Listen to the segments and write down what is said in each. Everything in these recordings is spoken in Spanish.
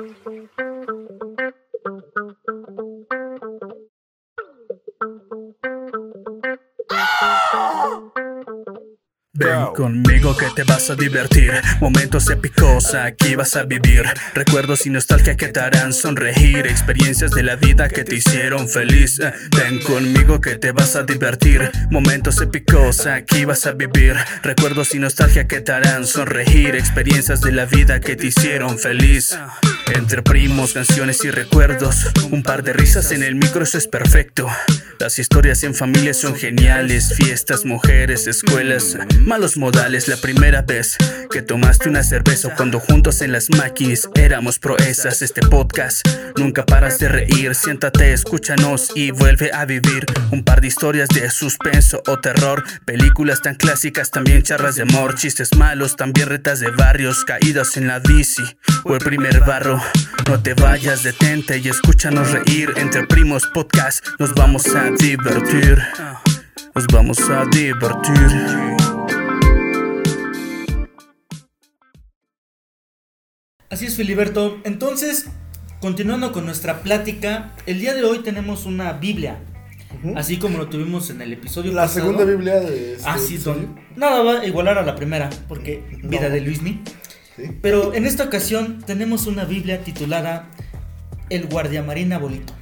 Ven conmigo que te vas a divertir. Momentos épicos aquí vas a vivir. Recuerdos y nostalgia que te harán sonreír. Experiencias de la vida que te hicieron feliz. Eh, Ven conmigo que te vas a divertir. Momentos épicos aquí vas a vivir. Recuerdos y nostalgia que te harán sonreír. Experiencias de la vida que te hicieron feliz. Entre primos, canciones y recuerdos. Un par de risas en el micro, eso es perfecto. Las historias en familia son geniales. Fiestas, mujeres, escuelas. Malos modales, la primera vez que tomaste una cerveza cuando juntos en las máquinas éramos proezas. Este podcast nunca paras de reír. Siéntate, escúchanos y vuelve a vivir un par de historias de suspenso o terror. Películas tan clásicas, también charlas de amor, chistes malos, también retas de barrios, caídas en la bici o el primer barro. No te vayas, detente y escúchanos reír. Entre primos podcast nos vamos a divertir. Nos vamos a divertir. Así es, Filiberto. Entonces, continuando con nuestra plática, el día de hoy tenemos una Biblia. Así como lo tuvimos en el episodio La pasado. segunda Biblia de este Ah, sí, don. Nada va a igualar a la primera, porque No. vida de Luismi. Sí. Pero en esta ocasión tenemos una Biblia titulada El Guardiamarina Bolito.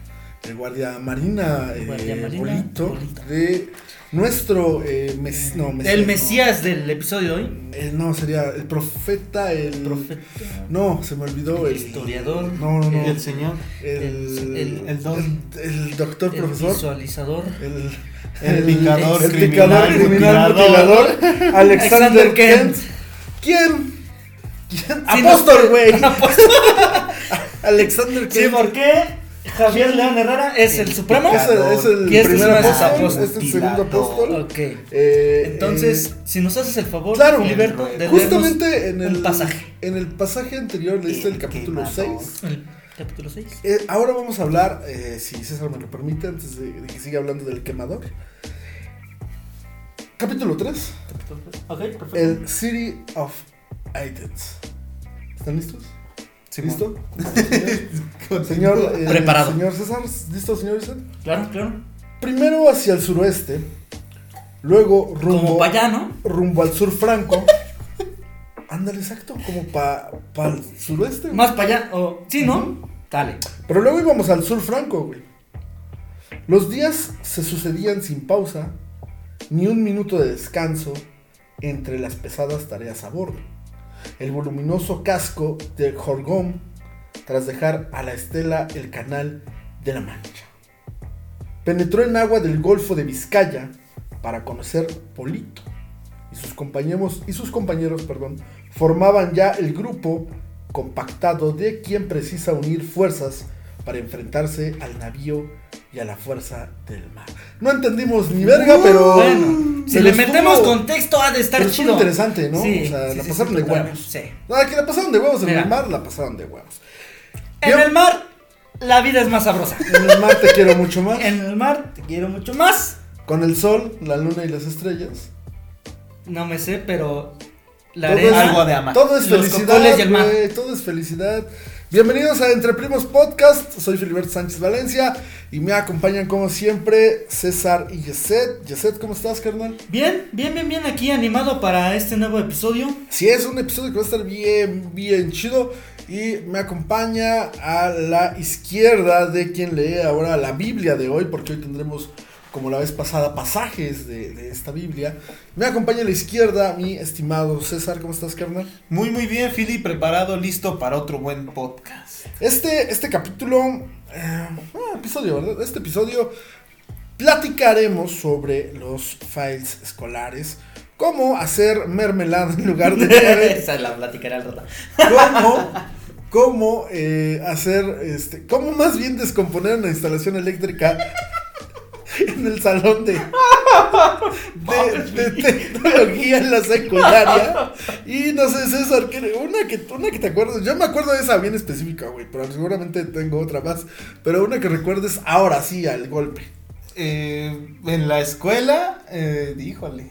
El guardia marina, eh, Guardia Marina, Bolito, Bolito. de nuestro eh, mes- no, Mesías, El no. Mesías del episodio de hoy. Eh, no, sería el profeta, el Profeta. No, se me olvidó El el historiador. No, no, no. El señor. el, el- el- el don. el, el doctor El profesor, visualizador. el El picador el criminal, criminal mutilador. mutilador, Alexander Kent. Kent. ¿Quién? ¿Quién? Sí, Apóstol, güey. Apóstol. Alexander Sí, Kent. ¿por qué? Javier León Herrera es el, El supremo. Es el, es el Y este es primer sus apóstol, este es el segundo apóstol. Ok. Eh, Entonces, eh, si nos haces el favor, Claro, Filiberto, de justamente en el pasaje. En el pasaje anterior leíste el capítulo quemador. 6. El capítulo 6. Eh, ahora vamos a hablar, eh, si César me lo permite, antes de, de que siga hablando del quemador. Capítulo 3, Ok, perfecto. el City of Athens. ¿Están listos? ¿Listo? Señor, eh, Preparado. señor César, ¿listo, señor César? Claro, claro. Primero hacia el suroeste, luego rumbo, Como para allá, ¿no? rumbo al sur franco. Ándale, exacto, como para el suroeste. güey. Más para allá. o sí, ¿no? Dale. Pero luego íbamos al sur franco, güey. Los días se sucedían sin pausa, ni un minuto de descanso entre las pesadas tareas a bordo. El voluminoso casco de Jorgón, tras dejar a la estela el canal de la Mancha. Penetró en agua del Golfo de Vizcaya para conocer Polito. Y sus compañeros, y sus compañeros perdón, formaban ya el grupo compactado de quien precisa unir fuerzas para enfrentarse al navío y a la fuerza del mar. No entendimos ni verga, pero. Bueno, si le estuvo- metemos contexto, ha de estar pero chido. interesante, ¿no? Sí, o sea, sí, la sí, pasaron sí, de huevos. Sí. No, que la pasaron de huevos en Mira. el mar, la pasaron de huevos. En el mar, la vida es más sabrosa. En el mar te quiero mucho más. En el mar, te quiero mucho más. Con el sol, la luna y las estrellas. No me sé, pero la Todo arena. es- Algo de amar. Todo es Los felicidad, cocoles y el mar. güey, todo es felicidad. Bienvenidos a Entre Primos Podcast. Soy Filiberto Sánchez Valencia y me acompañan como siempre César y Yeset. Yeset, ¿cómo estás, carnal? Bien, bien, bien, bien aquí animado para este nuevo episodio. Sí, es un episodio que va a estar bien, bien chido. Y me acompaña a la izquierda de quien lee ahora la Biblia de hoy, porque hoy tendremos, como la vez pasada, pasajes de, de esta Biblia. Me acompaña a la izquierda mi estimado César. ¿Cómo estás, carnal? Muy, muy bien, Philly, preparado, listo para otro buen podcast. Este, este capítulo, eh, ah, episodio, ¿verdad? Este episodio platicaremos sobre los files escolares, cómo hacer mermelada en lugar de nieve, Esa la platicaré al rato. cómo, cómo eh, hacer, este, cómo más bien descomponer una instalación eléctrica en el salón de, de, de tecnología en la secundaria. Y no sé, César, ¿qué- una que, una que te acuerdas. Yo me acuerdo de esa bien específica, güey, pero seguramente tengo otra más. Pero una que recuerdes ahora sí al golpe. Eh, en la escuela, eh, híjole.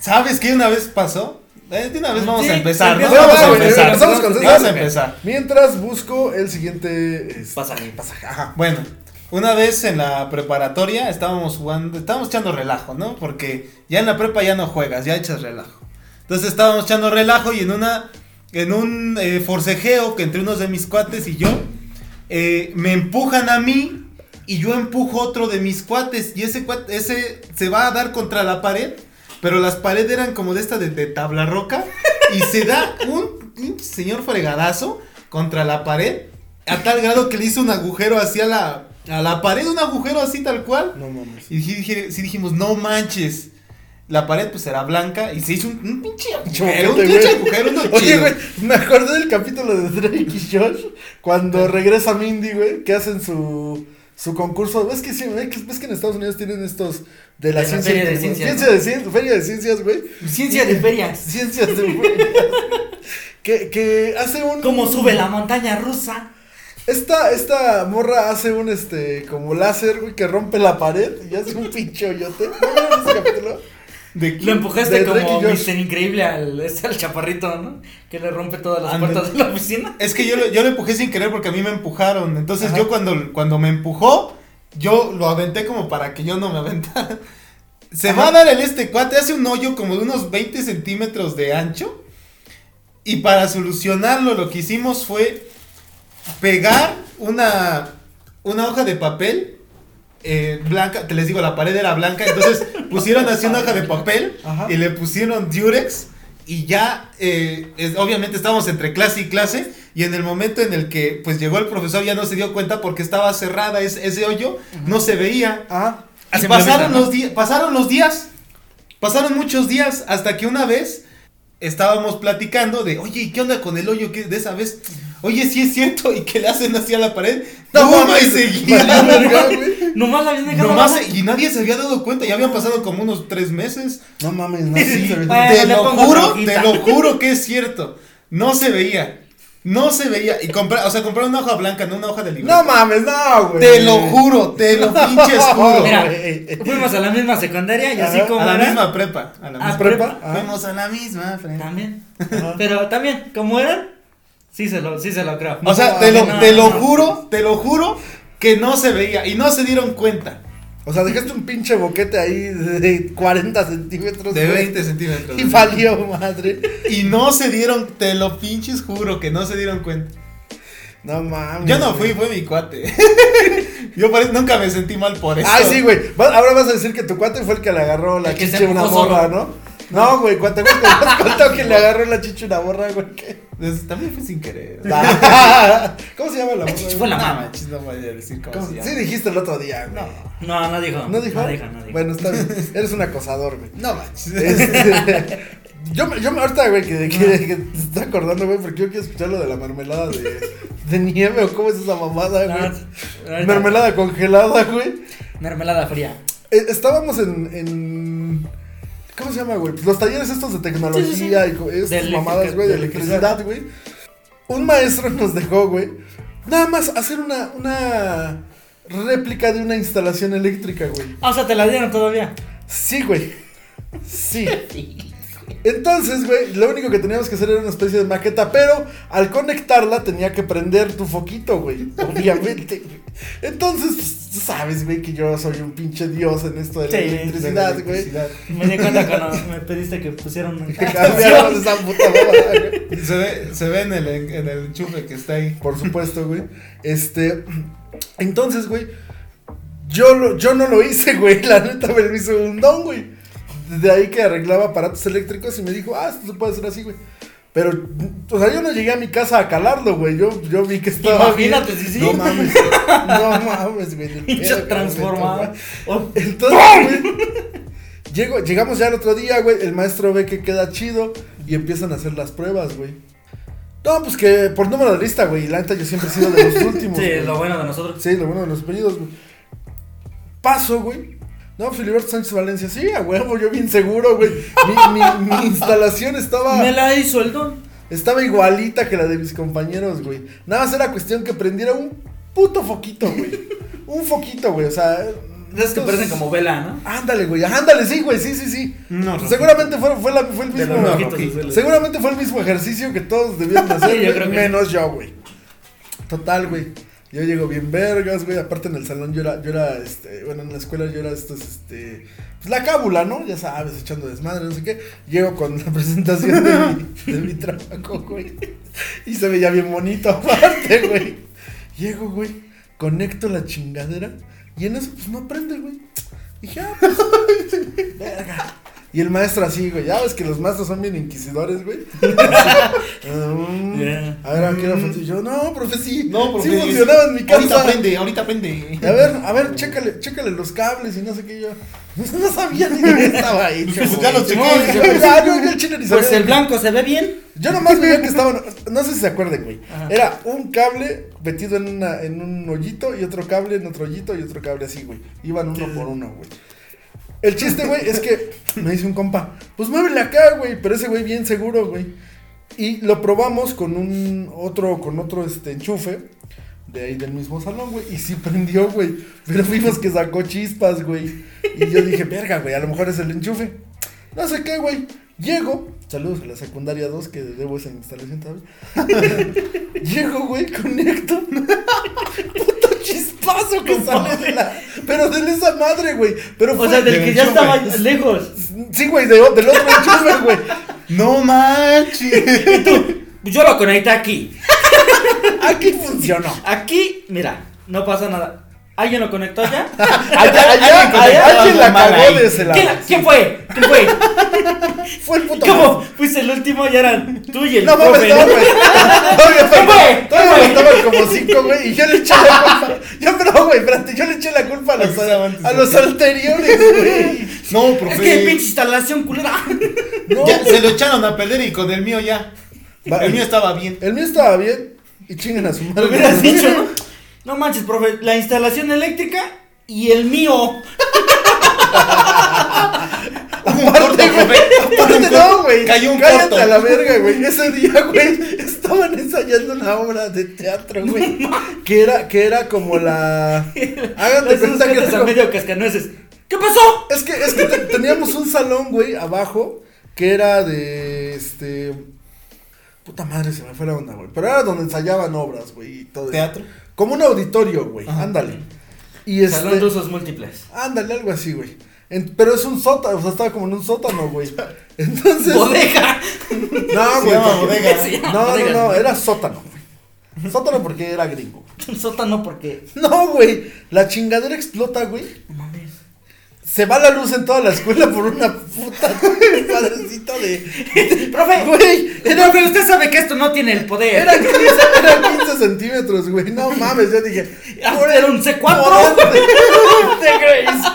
¿Sabes qué una vez pasó? Eh, de una vez vamos Sí, a empezar, ¿no? Vamos a empezar. empezamos con Vamos a empezar. Mientras busco el siguiente este, Pasaje. pasaje. Ajá. Bueno, una vez en la preparatoria estábamos jugando, estábamos echando relajo, ¿no? Porque ya en la prepa ya no juegas, ya echas relajo. Entonces estábamos echando relajo y en una, en un eh, forcejeo que entre unos de mis cuates y yo, eh, me empujan a mí y yo empujo otro de mis cuates y ese cuate, ese se va a dar contra la pared, pero las paredes eran como de esta de, de tabla roca y se da un pinche señor fregadazo contra la pared a tal grado que le hizo un agujero hacia la a la pared, un agujero así tal cual. No mames. Y dije, dije- sí dijimos, no manches. La pared pues era blanca y se hizo un, un pinche agujero, un pinche agujero, no Oye, chido. güey, me acordé del capítulo de Drake y Josh cuando regresa Mindy, güey, que hacen su, su concurso. ¿Ves que, sí, ves que- ves que en Estados Unidos tienen estos de la De la ciencia, feria de ciencias, ciencia ¿no? de cien- feria de ciencias, güey. Ciencia de ferias. Ciencias de ferias. que, que hace un Cómo sube la montaña rusa. Esta, esta morra hace un este como láser, güey, que rompe la pared y hace un pinche hoyote. ¿No ese capítulo? ¿De Lo empujaste De como. Mr. Increíble al, este, al chaparrito, ¿no? Que le rompe todas las puertas de la oficina. Es que yo, lo- yo lo empujé sin querer porque a mí me empujaron. Entonces Ajá. yo cuando, cuando me empujó, yo lo aventé como para que yo no me aventara. Se Ajá. va a dar en este cuate, hace un hoyo como de unos 20 centímetros de ancho. Y para solucionarlo lo que hicimos fue pegar una, una hoja de papel eh, blanca. Te les digo, la pared era blanca. Entonces pusieron así una hoja de papel Ajá. y le pusieron Durex. Y ya, eh, es- obviamente estábamos entre clase y clase. Y en el momento en el que pues llegó el profesor ya no se dio cuenta porque estaba cerrada ese, ese hoyo, no se veía. Y pasaron los, días pasaron los días. Pasaron muchos días hasta que una vez estábamos platicando de, oye, ¿y qué onda con el hoyo que de esa vez? Oye, sí es cierto, y que le hacen así a la pared. No No, mames, y seguía. Nomás la habían dejado Nomás, y nadie se había dado cuenta, ya habían pasado como unos tres meses. No mames, no sí, se te lo juro, te lo juro que es cierto. No se veía. No se veía. Y comprar, o sea, comprar una hoja blanca, no una hoja de libro. No mames, no, güey. Te lo juro, te lo pinches juro. Mira, fuimos a la misma secundaria y así como a la era, misma prepa. A la Ah, misma prepa. Ah. Fuimos a la misma. También. Ajá. Pero también, como eran, sí se lo, sí se lo creo. O sea, te lo, no, te lo no. juro, te lo juro que no se veía y no se dieron cuenta. O sea, dejaste un pinche boquete ahí de 40 centímetros. De güey, 20 centímetros. Y valió madre. Y no se dieron, te lo pinches juro que no se dieron cuenta. No mames. Yo no güey. fui, fue mi cuate. Yo nunca me sentí mal por eso. Ay, sí, güey. Ahora vas a decir que tu cuate fue el que le agarró la chicha a una morra, solo. ¿no? No, güey, cuando te has contado que le agarró la chicha una morra, güey. ¿qué? También fue sin querer. ¿Cómo se llama la güey? fue la No, manches, no voy a decir cómo, ¿Cómo? se llama. Sí dijiste el otro día, güey. No, no dijo. ¿No dijo? No dijo, no dijo. Bueno, está bien. Eres un acosador, güey. No manches. Este, yo, me- yo me- ahorita, güey, que, que, que te está acordando, güey, porque yo quiero escuchar lo de la mermelada de, de nieve o cómo es esa mamada, No, güey. ahorita- Mermelada congelada, güey. Mermelada fría. Eh, estábamos en, en. ¿Cómo se llama, güey? Pues los talleres estos de tecnología Sí, sí, sí. y De estas eléctrica- mamadas, güey, de de electricidad, güey. Un maestro nos dejó, güey. Nada más hacer una, una réplica de una instalación eléctrica, güey. Ah, o sea, te la dieron todavía. Sí, güey. Sí. Entonces, güey, lo único que teníamos que hacer era una especie de maqueta, pero al conectarla tenía que prender tu foquito, güey. Obviamente, güey. Entonces, pues, tú sabes, güey, que yo soy un pinche dios en esto de la Sí, electricidad, güey. Me di cuenta cuando me pediste que pusieran un. Que cambiáramos esa puta güey. Se ve, se ve en el, en el enchufe que está ahí. Por supuesto, güey. Este. Entonces, güey. Yo, lo- yo no lo hice, güey. La neta me lo hizo un don, güey. De ahí que arreglaba aparatos eléctricos y me dijo, ah, esto se puede hacer así, güey. Pero, o sea, yo no llegué a mi casa a calarlo, güey. Yo, yo vi que estaba. Imagínate bien. sí. No mames. No mames, güey. Pinche transformado. güey. Entonces, güey. llego- llegamos ya el otro día, güey. El maestro ve que queda chido y empiezan a hacer las pruebas, güey. No, pues que por número de lista, güey. y La neta yo siempre he sido de los últimos. Sí, güey. lo bueno de nosotros. Sí, lo bueno de los pedidos, güey. Paso, güey. No, Filiberto Sánchez Valencia, sí, a huevo, yo bien seguro, güey. Mi, mi- mi instalación estaba, Me la hizo el don. estaba igualita que la de mis compañeros, güey. Nada más era cuestión que prendiera un puto foquito, güey. Un foquito, güey. O sea, esas que parecen como vela, ¿no? Ándale, güey. Ándale, sí, güey. Sí, sí, sí. No, no. Seguramente fue, fue, la- fue el mismo. no, rojitos. Seguramente fue el mismo ejercicio que todos debían de hacer, Sí, yo güey, creo que menos yo, güey. Total, güey. Yo llego bien vergas, güey. Aparte en el salón yo era, yo era, este, bueno, en la escuela yo era estos, este, pues la cábula, ¿no? Ya sabes, echando desmadre, no sé qué. Llego con la presentación de mi, trabajo, güey. Y se veía bien bonito aparte, güey. Llego, güey, conecto la chingadera y en eso, pues no prende, güey. Dije, ah, pues, verga. Y el maestro así, güey, ya ves que los maestros son bien inquisidores, güey. Mm, Yeah. A ver, ¿a qué hora funciona? Y yo, no, profe, sí. No, porque sí funcionaba en mi casa. Ahorita aprende, ahorita aprende. A ver, a ver, chécale, chécale los cables y no sé qué yo. No sabía ni qué estaba ahí. Pues ya lo chequé. Ya, yo, yo el chile ni Pues sabía. el blanco se ve bien. Yo nomás veía que estaban, no sé si se acuerdan, güey. Ajá. Era un cable metido en, una, en un hoyito y otro cable en otro hoyito y otro cable así, güey. Iban uno por uno, güey. El chiste, güey, es que me dice un compa, pues muévele acá, güey, pero ese güey bien seguro, güey. Y lo probamos con un otro, con otro este enchufe de ahí del mismo salón, güey. Y sí prendió, güey. Pero vimos que sacó chispas, güey. Y yo dije, verga, güey, a lo mejor es el enchufe. No sé qué, güey. Llego, saludos a la secundaria 2, que debo esa instalación todavía. Llego, güey, conecto. Chispazo que sale de la. Pero de esa madre, güey. Pero O fue. sea, del del que ya estaba lejos. Sí, güey, de- del otro enchufe, güey. No manches. Yo lo conecté aquí. Aquí funcionó. Aquí, mira, no pasa nada. ¿Alguien lo conectó? Allá, allá, conectó allá, alguien la cagó de ese lado. ¿Quién, quién fue? ¿Quién fue? Fue el puto. ¿Cómo? Fuiste el último y eran tú y el No mames, profe, no, ¿no? güey. Todavía ¿Qué fue? Todavía ¿Qué fue? faltaban como cinco, güey. Y yo le eché la culpa. Yo, pero, güey, espérate, yo le eché la culpa a los, a los anteriores, güey. No, Es profe. que pinche instalación culera. No, Ya, se lo echaron a perder y con el mío ya. Va- El mío estaba bien. El mío estaba bien. Y chinguen a su madre. Lo hubieras dicho, ¿no? No manches, profe, la instalación eléctrica y el mío. Aparte, güey. Aparte, no, güey. Cayó un Cállate corto. a la verga, güey. Ese día, güey, estaban ensayando una obra de teatro, güey. Que era, que era como la. Esos cuenta que era medio cascanueces. ¿Qué pasó? Es que, es que te- teníamos un salón, güey, abajo, que era de este. Puta madre, se me fue la onda, güey. Pero era donde ensayaban obras, güey, y todo eso. Como un auditorio, güey. Ajá. Ándale. Y este. Salón de usos múltiples. Ándale, algo así, güey. En- pero es un sótano, o sea, estaba como en un sótano, güey. Entonces. Bodega. No, güey. bodega. No, no, bodega. no, era sótano, güey. Sótano porque era gringo. Sótano porque. No, güey. La chingadera explota, güey. Se va la luz en toda la escuela por una puta padrecito de. Profe, Güey, era, profe, usted sabe que esto no tiene el poder. era, 15, era 15 centímetros, güey. No mames, yo dije. Ah, Era un C4.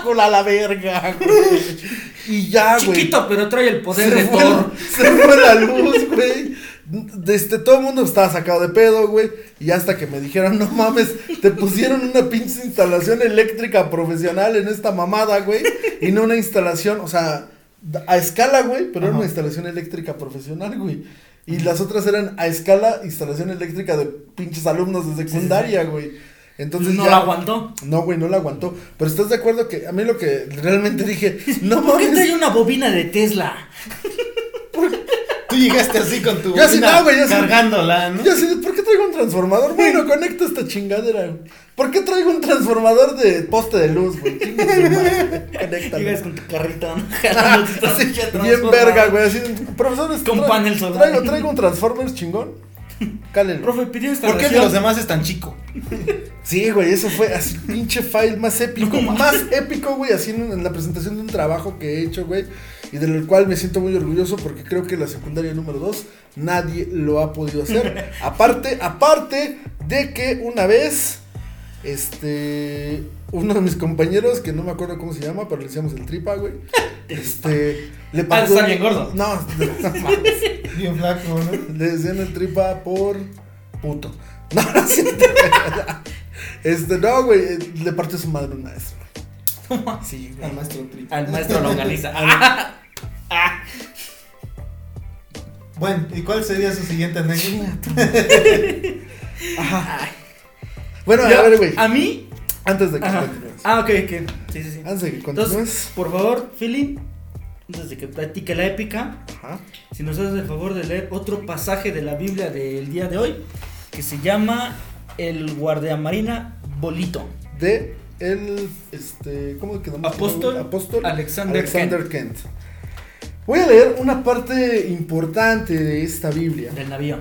Por de a la verga, güey. Y ya, güey. Chiquito, pero trae el poder se de fue, Thor. se fue la luz, güey. Este, todo el mundo estaba sacado de pedo, güey. Y hasta que me dijeron, no mames, te pusieron una pinche instalación eléctrica profesional en esta mamada, güey. Y no una instalación, o sea, a escala, güey, pero era una instalación eléctrica profesional, güey. Y las otras eran a escala instalación eléctrica de pinches alumnos de secundaria, güey. Entonces no ya- la aguantó. No, güey, no la aguantó. Pero estás de acuerdo que a mí lo que realmente dije, no ¿Por qué mames. trae una bobina de Tesla? Tú llegaste así con tu Yo así, bocina no, güey, yo así- cargándola, ¿no? Yo así, ¿por qué traigo un transformador? Bueno, conecta esta chingadera, güey. ¿Por qué traigo un transformador de poste de luz, güey? Conéctalo. Llegas con tu carrito, ¿no? Bien verga, güey. Así, profesor, Con tra- panel solar. Traigo, traigo un Transformers chingón. Cálelo. Profe, pidió ¿Por qué el de los demás es tan chico? Sí, güey, eso fue así, pinche file más épico. más épico, güey, así en, en la presentación de un trabajo que he hecho, güey. Y del cual me siento muy orgulloso porque creo que la secundaria número 2 nadie lo ha podido hacer. aparte, aparte de que una vez, este, uno de mis compañeros, que no me acuerdo cómo se llama, pero le decíamos el tripa, güey. Este, le Ah, está bien gordo. No. Bien flaco, ¿no? Le decían el tripa por puto. No, no es cierto. Este, no, güey, le partió su madre un maestro. Sí, güey. Al maestro Tri. Al maestro longaniza. Ah, ah. Bueno, ¿y cuál sería su siguiente anécdota? Ajá. Bueno, Yo- a ver, güey. A mí, Antes de que Ajá. continúes. Ah, ok, ok. Sí, sí, sí. Antes de que Entonces, continúes. por favor, Philly, antes de que platique la épica, Ajá. si nos haces el favor de leer otro pasaje de la Biblia del día de hoy, que se llama El guardiamarina Bolito. De el, este, ¿cómo quedamos? Apóstol Apóstol Alexander Alexander Kent. Voy a leer una parte importante de esta Biblia, Del navío.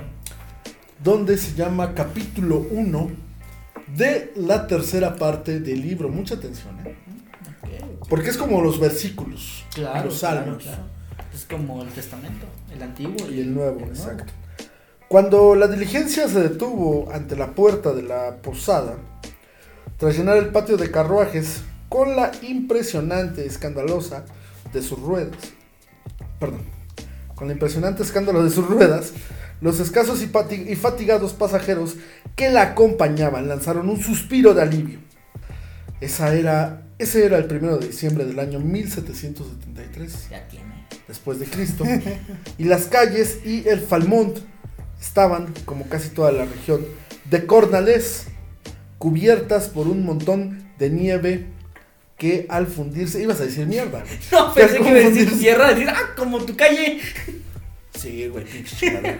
donde se llama capítulo 1 de la tercera parte del libro. Mucha atención, ¿eh? Porque es como los versículos, Claro, los salmos claro. Es como el testamento, el antiguo y el nuevo, exacto. Cuando la diligencia se detuvo ante la puerta de la posada, tras llenar el patio de carruajes con la impresionante escandalosa de sus ruedas, perdón, con la impresionante escándalo de sus ruedas, los escasos y, fatigados pasajeros que la acompañaban lanzaron un suspiro de alivio. Esa era, ese era el primero de diciembre del año 1773 Ya tiene. después de Cristo. y las calles y el Falmont estaban, como casi toda la región, de Cornalés, cubiertas por un montón de nieve que al fundirse, ibas a decir mierda. güey. No, pensé que iba a decir sierra, decir, ah, como tu calle. Sí, güey, pinche.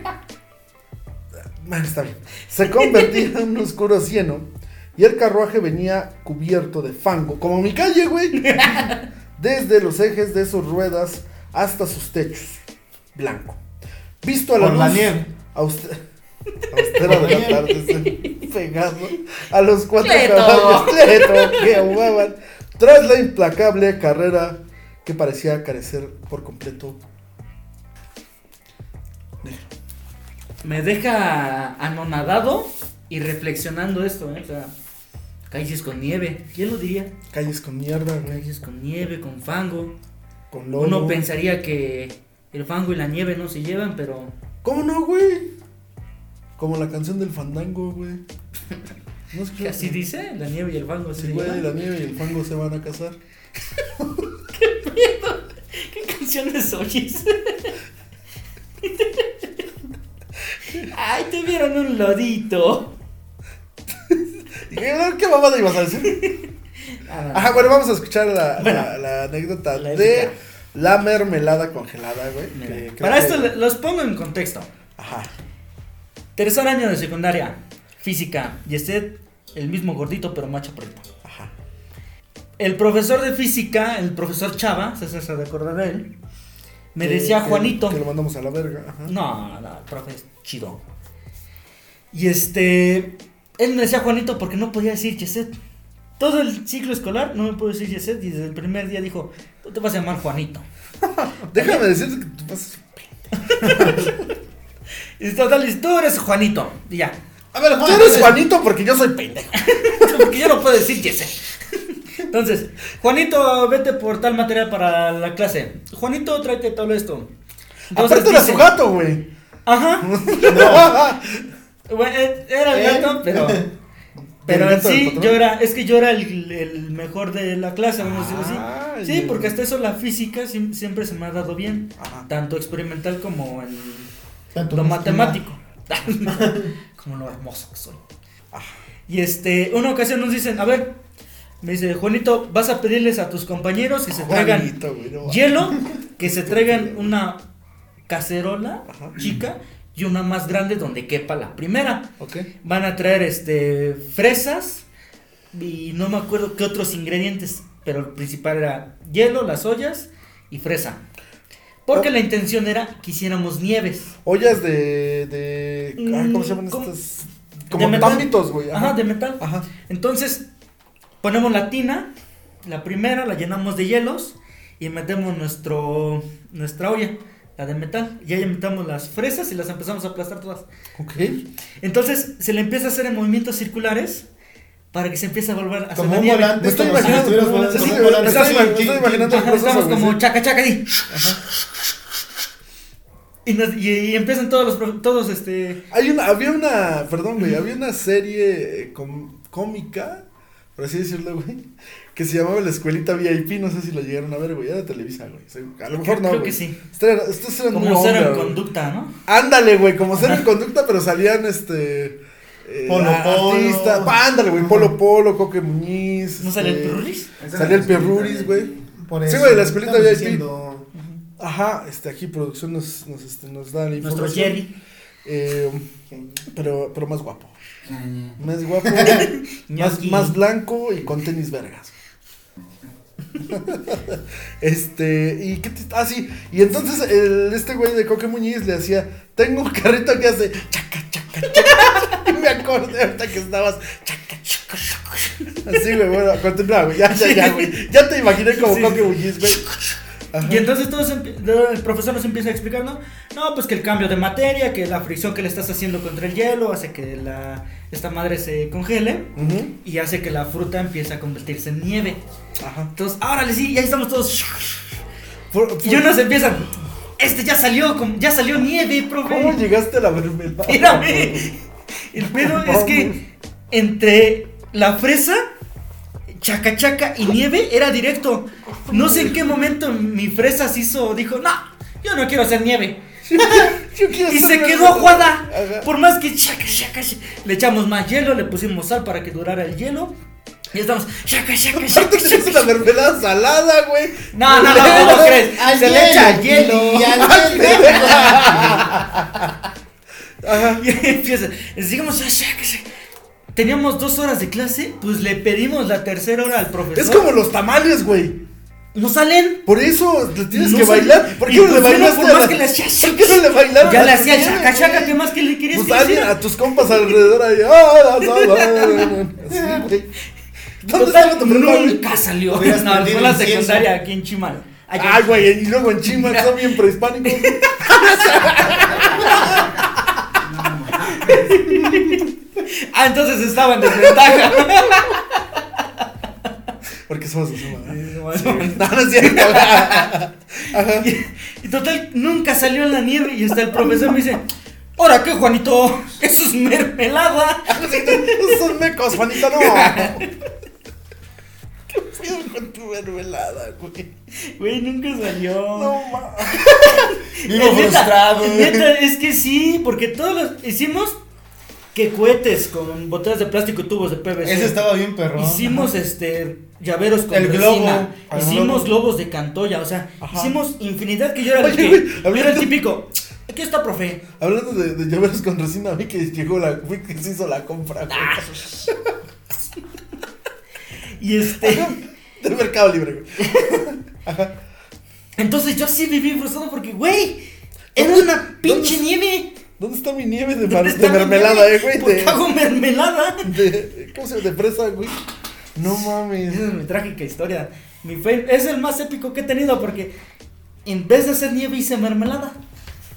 Bueno, está bien. Se convertía en un oscuro cieno y el carruaje venía cubierto de fango, como mi calle, güey. Desde los ejes de sus ruedas hasta sus techos, blanco. Visto a la Por luz austera de la tarde, pegado a los cuatro Cleto. caballos Cleto, que ahumaban tras la implacable carrera que parecía carecer por completo Me deja anonadado y reflexionando esto, ¿eh? O sea, calles con nieve. ¿Quién lo diría? calles con mierda, güey, Calles con nieve, con fango. con lodo. Uno pensaría que el fango y la nieve no se llevan, pero ¿Cómo no, güey? Como la canción del fandango, güey. No ¿qué así dice, la nieve y el fango se Sí, güey, la nieve y el fango se van a casar. ¿Qué canciones oyes? Ay, te vieron un lodito. ¿Y qué, qué mamada ibas a decir? Ah. Ajá, bueno, vamos a escuchar la, Bueno, la- la anécdota la de la mermelada congelada, güey. Para que- esto los pongo en contexto. Ajá. Tercer año de secundaria, física, y este el mismo gordito pero más chaparrito. Ajá. El profesor de física, el profesor Chava, César se recuerda de él, me Que- decía Juanito. Que lo mandamos a la verga. Ajá. No, no, el profe es chido. Y este, él me decía Juanito porque no podía decir Yeset. Todo el ciclo escolar no me puedo decir Yeset y desde el primer día dijo, tú te vas a llamar Juanito. Déjame decirte que tú vas. Y total, tú eres Juanito. Y ya. A ver, Tú eres Juanito porque yo soy pendejo. Porque yo no puedo decir Yeset. Entonces, Juanito, vete por tal material para la clase. Juanito, tráete todo esto. Entonces Aparte era dice- su gato, güey. Ajá. Bueno, eh, era el ¿Eh? gato, pero. Pero ¿El en sí, yo era, es que yo era el, el mejor de la clase, vamos a decirlo así. Sí, porque hasta eso la física sim- siempre se me ha dado bien, Ajá. tanto experimental como en Tanto lo matemático. Como lo hermoso que soy. Y este, una ocasión nos dicen, a ver, me dice, Juanito, vas a pedirles a tus compañeros que se traigan Juanito, güey, no. hielo, que se traigan una cacerola Ajá. chica y una más grande donde quepa la primera. Ok. Van a traer este fresas y no me acuerdo qué otros ingredientes, pero el principal era hielo, las ollas y fresa. Porque la intención era que hiciéramos nieves. Ollas de. de ¿Cómo se llaman Mm, ¿cómo? estas? Como metal. támbitos, güey. Ajá, de metal. Ajá. Entonces, ponemos la tina, la primera la llenamos de hielos y metemos nuestro nuestra olla, la de metal. Y ahí metemos las fresas y las empezamos a aplastar todas. Ok. Entonces, se le empieza a hacer en movimientos circulares para que se empiece a volver a hacer Como un volante, Me estoy imaginando- estamos como chaca chaca di. Y, nos- y- y empiezan todos los todos este Hay una, había una, perdón, güey, había una serie eh, com- cómica, por así decirlo, güey, que se llamaba La Escuelita VIP, no sé si lo llegaron a ver, güey, era de Televisa, güey. A lo mejor no, creo güey. que sí. Estos eran, como cero en conducta, ¿no? Ándale, güey, como cero en conducta, pero salían, este, eh, Polo Polo. artista. Ándale, güey. Polo Polo, Coque Muñiz. ¿No sale el este, Pirruris? Salía el Perruris, güey. Sí, güey, la escuelita estamos VIP. Ajá, este, aquí producción nos, nos, este, nos da la Nuestro información. Jerry. Eh, pero, pero más guapo. Más guapo, más, más blanco y con tenis vergas. este, y qué te- ah, sí, y entonces el, este güey de Coque Muñiz le hacía, tengo un carrito que hace chaca, chaca, chaca. Y me acordé ahorita que estabas chaca, chaca, chaca. Así, güey, bueno, continúa, güey, ya, ya, ya, güey. Ya te imaginé como Sí. Coque Muñiz, güey. Ajá. Y entonces todos el profesor nos empieza a explicar, ¿no? No, pues que el cambio de materia, que la fricción que le estás haciendo contra el hielo hace que la, esta madre se congele Ujú, y hace que la fruta empiece a convertirse en nieve. Ajá. Entonces, órale, sí, ya estamos todos. Por- Y por- unos empiezan. Este ya salió, ya salió nieve, profe. ¿Cómo llegaste a la mermelada? Espérame. El pedo es que entre la fresa, chaca chaca y nieve era directo. No sé en qué momento mi fresa se hizo, dijo, no, yo no quiero hacer nieve. Yo quiero Y se quedó aguada. Por más que chaca chaca, chaca, le echamos más hielo, le pusimos sal para que durara el hielo. Y estamos, chaca chaca Aparte chaca. te haces una mermelada salada, güey. No, no, no, ¿cómo crees? Al Se le echa hielo. y al hielo. Ajá. Y empieza, chaca, chaca. Teníamos dos horas de clase, pues le pedimos la tercera hora al profesor. Es como los tamales, güey. No salen. Por eso le tienes No que salen. bailar. ¿Por qué no le pues, bailaste por más la- que le hacía ¿Por qué no le bailaron? Ya le hacía chaca chaca? ¿qué más que le querías Pues que a tus compas alrededor ahí. ¡Ah! Así, nunca salió. No, fue la secundaria aquí en Chimal. Ay, Ay, güey, y luego en Chima, que son bien prehispánicos. Ah, entonces estaba en desventaja. Porque somos ¿verdad? Sí, No, no es cierto. Ajá. Y total, nunca salió en la nieve y hasta el profesor me dice, ¿ahora qué, Juanito? Eso es mermelada. Son mecos, Juanito, no. ¿Qué pedo con tu mermelada, güey? Güey, nunca salió. No, ma. Vivo frustrado. Neta, es que sí, porque todos los hicimos que cohetes con botellas de plástico y tubos de PVC. Ese estaba bien perrón. Hicimos este llaveros con El globo. resina. Ah, Hicimos globo. globos de cantoya, o sea, Ajá. hicimos infinidad que yo era el que yo era el hablando- típico. Aquí está, profe. Hablando de, de llaveros con resina, vi que llegó la, vi que se hizo la compra. Ah. Y este, Del Mercado Libre, güey. entonces yo sí viví frustrado porque, güey, era ¿Dónde- una pinche nieve. ¿Dónde está mi nieve de, mar- ¿Dónde de está mi mermelada, nieve? eh, güey? ¿Por De, qué hago mermelada? de, ¿Cómo se llama? De fresa, güey. No mames. Esa es mi trágica historia. Mi fe es el más épico que he tenido porque en vez de hacer nieve hice mermelada.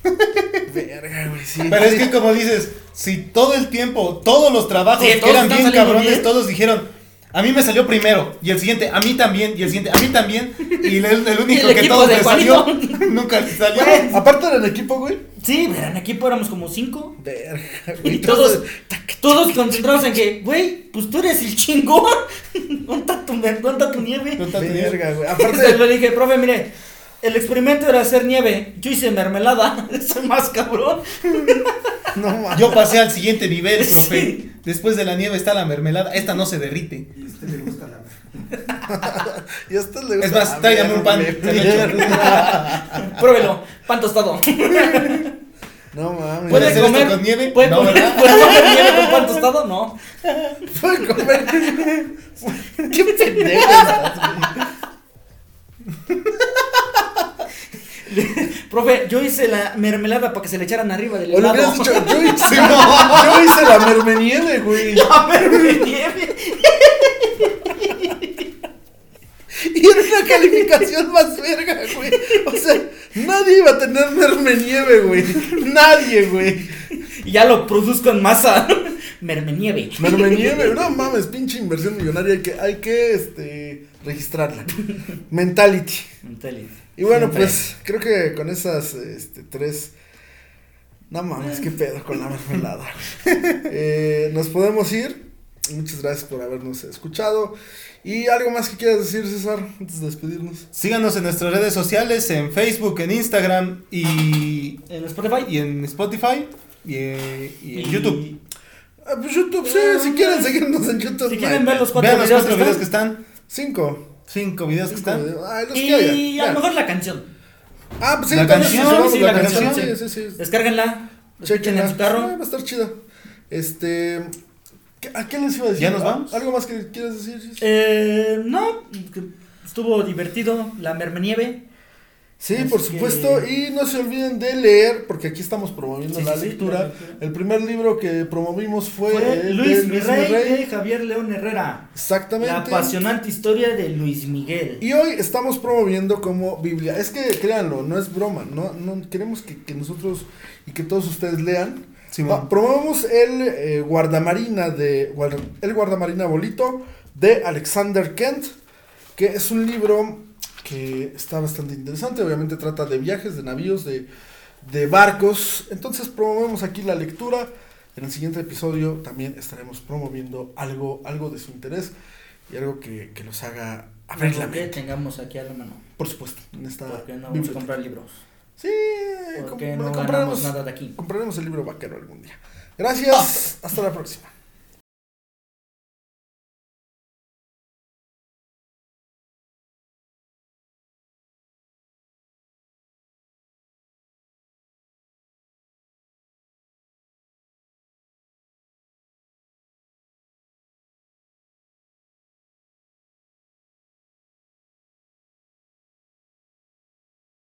Verga, güey, sí. Pero es que como dices, si todo el tiempo, todos los trabajos Sí, que todos eran bien cabrones, bien. todos dijeron, a mí me salió primero, y el siguiente, a mí también, y el siguiente, a mí también, y el, el único El que todos le salió, nunca le salió. Güey. Aparte eran equipo, güey. Sí, pero en equipo éramos como cinco. Verga, güey. Y todos, todos concentrados en que, güey, pues tú eres el chingón. ¿Dónde está tu, dónde está tu nieve? No tanto nieve. Verga, güey. Entonces Aparte, le dije, profe, mire, el experimento era hacer nieve. Yo hice mermelada. Soy más cabrón. no mames. Yo pasé al siguiente nivel, Sí. profe. Después de la nieve está la mermelada, esta no se derrite. Y a usted le gusta la Y a usted le gusta Es más, tráigame un pan. Pruébelo, pan tostado. No mames. ¿Puede ¿Puede hacer comer, esto con nieve? ¿puede, No, comer. ¿Puede comer nieve con pan tostado? No. Puede comer. Qué pendejo estás. Profe, yo hice la mermelada para que se le echaran arriba del O helado. hubieras dicho, yo hice, yo hice la mermenieve, güey. La mermenieve. Y era una calificación más verga, güey. O sea, nadie iba a tener mermenieve, güey. Nadie, güey. Y ya lo produzco en masa. Mermenieve. Mermenieve, no mames, pinche inversión millonaria. Hay que, hay que este, registrarla. Mentality. Y bueno, Siempre. pues creo que con esas este, tres. No mames, qué pedo con la mermelada. Eh, nos podemos ir. Muchas gracias por habernos escuchado. ¿Y algo más que quieras decir, César, antes de despedirnos? Síganos en nuestras redes sociales, en Facebook, en Instagram y, En Spotify. y en Spotify y, y en YouTube. Ah, pues YouTube, sí, si quieren seguirnos en YouTube. Si quieren ver los cuatro Vean los videos, cuatro que videos que están. Cinco. Cinco videos que están. videos. Ay, los que haya. Y a lo mejor la canción. Ah, pues sí, La también canción, sí, la canción. Sí, sí, sí. Descárguenla. Escuchen Chequenla. en su carro. Ah, va a estar chida. Este. ¿qué- ¿A qué les iba a decir? ¿Ya nos vamos? ¿Algo más que quieras decir? Gis? Eh, no, que estuvo divertido la mermenieve. Sí, Así por que- supuesto. Y no se olviden de leer, porque aquí estamos promoviendo Sí, la, sí, lectura. El primer libro que promovimos fue, Fue el Luis de Luis Mirrey Mirrey. de Javier León Herrera. Exactamente. La apasionante historia de Luis Miguel. Y hoy estamos promoviendo como Biblia. Es que créanlo, no es broma. No, no queremos que, que nosotros y que todos ustedes lean. Va- promovemos el eh, guardamarina de el guardamarina bolito de Alexander Kent, que es un libro que está bastante interesante. Obviamente trata de viajes, de navíos, de, de barcos. Entonces promovemos aquí la lectura. En el siguiente episodio también estaremos promoviendo algo, algo de su interés y algo que, que los haga abrir la que tengamos aquí a la mano. Por supuesto, en esta no vamos a comprar libros. Sí, com- no compraremos, nada de aquí. compraremos el libro vaquero algún día. Gracias, hasta la próxima.